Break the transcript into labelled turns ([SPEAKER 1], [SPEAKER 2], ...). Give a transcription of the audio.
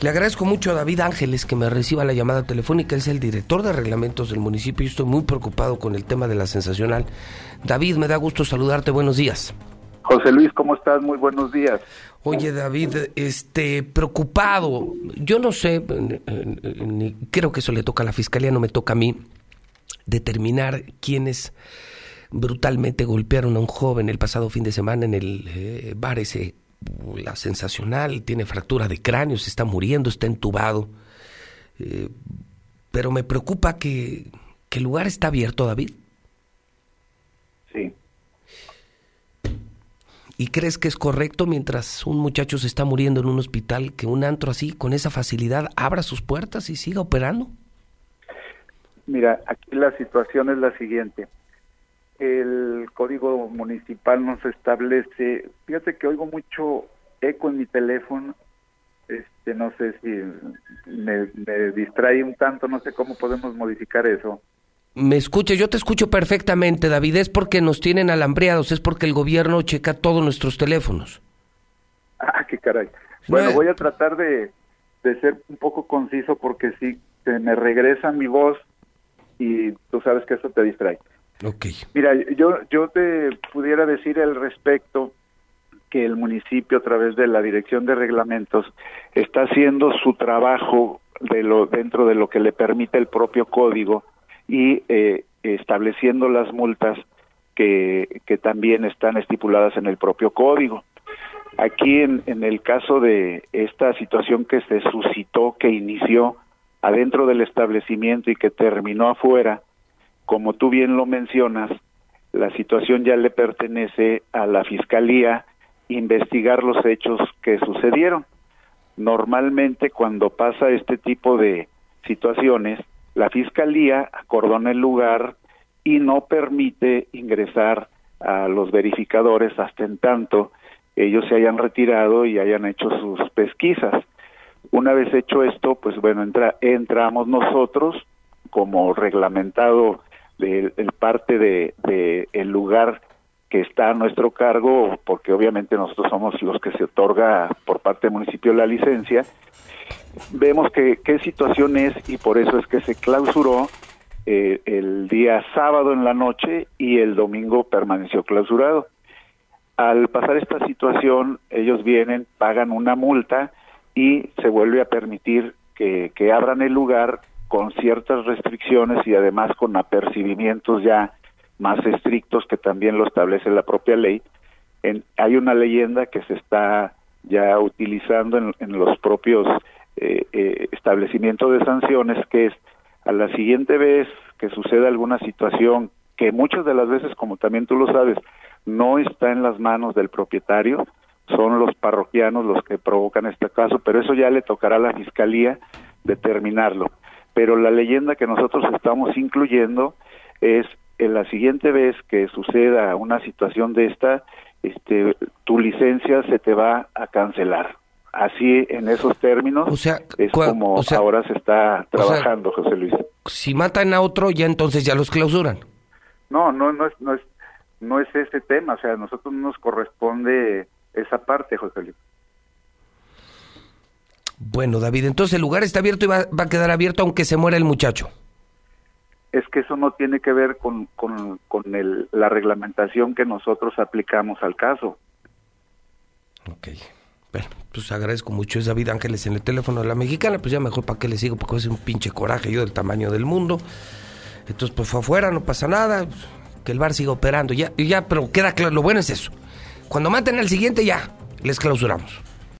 [SPEAKER 1] Le agradezco mucho a David Ángeles que me reciba la llamada telefónica. Él es el director de reglamentos del municipio y estoy muy preocupado con el tema de la sensacional. David, me da gusto saludarte. Buenos días.
[SPEAKER 2] José Luis, ¿cómo estás? Muy buenos días.
[SPEAKER 1] Oye, David, este, preocupado. Yo no sé, ni creo que eso le toca a la fiscalía, no me toca a mí determinar quiénes brutalmente golpearon a un joven el pasado fin de semana en el eh, bar ese la sensacional, tiene fractura de cráneo, se está muriendo, está entubado. Eh, pero me preocupa que, que el lugar está abierto, David.
[SPEAKER 2] Sí.
[SPEAKER 1] ¿Y crees que es correcto mientras un muchacho se está muriendo en un hospital que un antro así, con esa facilidad, abra sus puertas y siga operando?
[SPEAKER 2] Mira, aquí la situación es la siguiente el código municipal nos establece, fíjate que oigo mucho eco en mi teléfono, este no sé si me, distrae un tanto, no sé cómo podemos modificar eso.
[SPEAKER 1] Me escucha, yo te escucho perfectamente, David, es porque nos tienen alambreados, es porque el gobierno checa todos nuestros teléfonos.
[SPEAKER 2] Ah, qué caray. Bueno, voy a tratar de, de ser un poco conciso porque si se me regresa mi voz y tú sabes que eso te distrae. Mira, yo, yo te pudiera decir al respecto que el municipio a través de la Dirección de Reglamentos está haciendo su trabajo de lo, dentro de lo que le permite el propio código y eh, estableciendo las multas que, que también están estipuladas en el propio código. Aquí en, en el caso de esta situación que se suscitó, que inició adentro del establecimiento y que terminó afuera, como tú bien lo mencionas, la situación ya le pertenece a la Fiscalía investigar los hechos que sucedieron. Normalmente cuando pasa este tipo de situaciones, la Fiscalía acordona el lugar y no permite ingresar a los verificadores hasta en tanto ellos se hayan retirado y hayan hecho sus pesquisas. Una vez hecho esto, pues bueno, entra, entramos nosotros como reglamentado de, parte de, el lugar que está a nuestro cargo, porque obviamente nosotros somos los que se otorga por parte del municipio la licencia, vemos que qué situación es y por eso es que se clausuró eh, el día sábado en la noche y el domingo permaneció clausurado. Al pasar esta situación, ellos vienen, pagan una multa y se vuelve a permitir que, que abran el lugar con ciertas restricciones y además con apercibimientos ya más estrictos que también lo establece la propia ley. En, hay una leyenda que se está ya utilizando en, los propios eh, eh, establecimientos de sanciones, que es a la siguiente vez que suceda alguna situación que muchas de las veces, como también tú lo sabes, no está en las manos del propietario, son los parroquianos los que provocan este caso, pero eso ya le tocará a la fiscalía determinarlo pero la leyenda que nosotros estamos incluyendo es en la siguiente vez que suceda una situación de esta, este, tu licencia se te va a cancelar. Así, en esos términos, es como ahora se está trabajando, José Luis.
[SPEAKER 1] Si matan a otro, ya entonces ya los clausuran.
[SPEAKER 2] No, no, no es, no es, no es ese tema. O sea, a nosotros no nos corresponde esa parte, José Luis.
[SPEAKER 1] Bueno, David, entonces el lugar está abierto y va, a quedar abierto aunque se muera el muchacho.
[SPEAKER 2] Es que eso no tiene que ver con, con, el, la reglamentación que nosotros aplicamos al caso.
[SPEAKER 1] Ok. Bueno, pues agradezco mucho. Es David Ángeles en el teléfono de la mexicana. Pues ya mejor para qué le sigo, porque es un pinche coraje yo del tamaño del mundo. Entonces, pues fue afuera, no pasa nada. Que el bar siga operando. Ya, ya, pero queda claro. Lo bueno es eso. Cuando maten al siguiente, ya les clausuramos.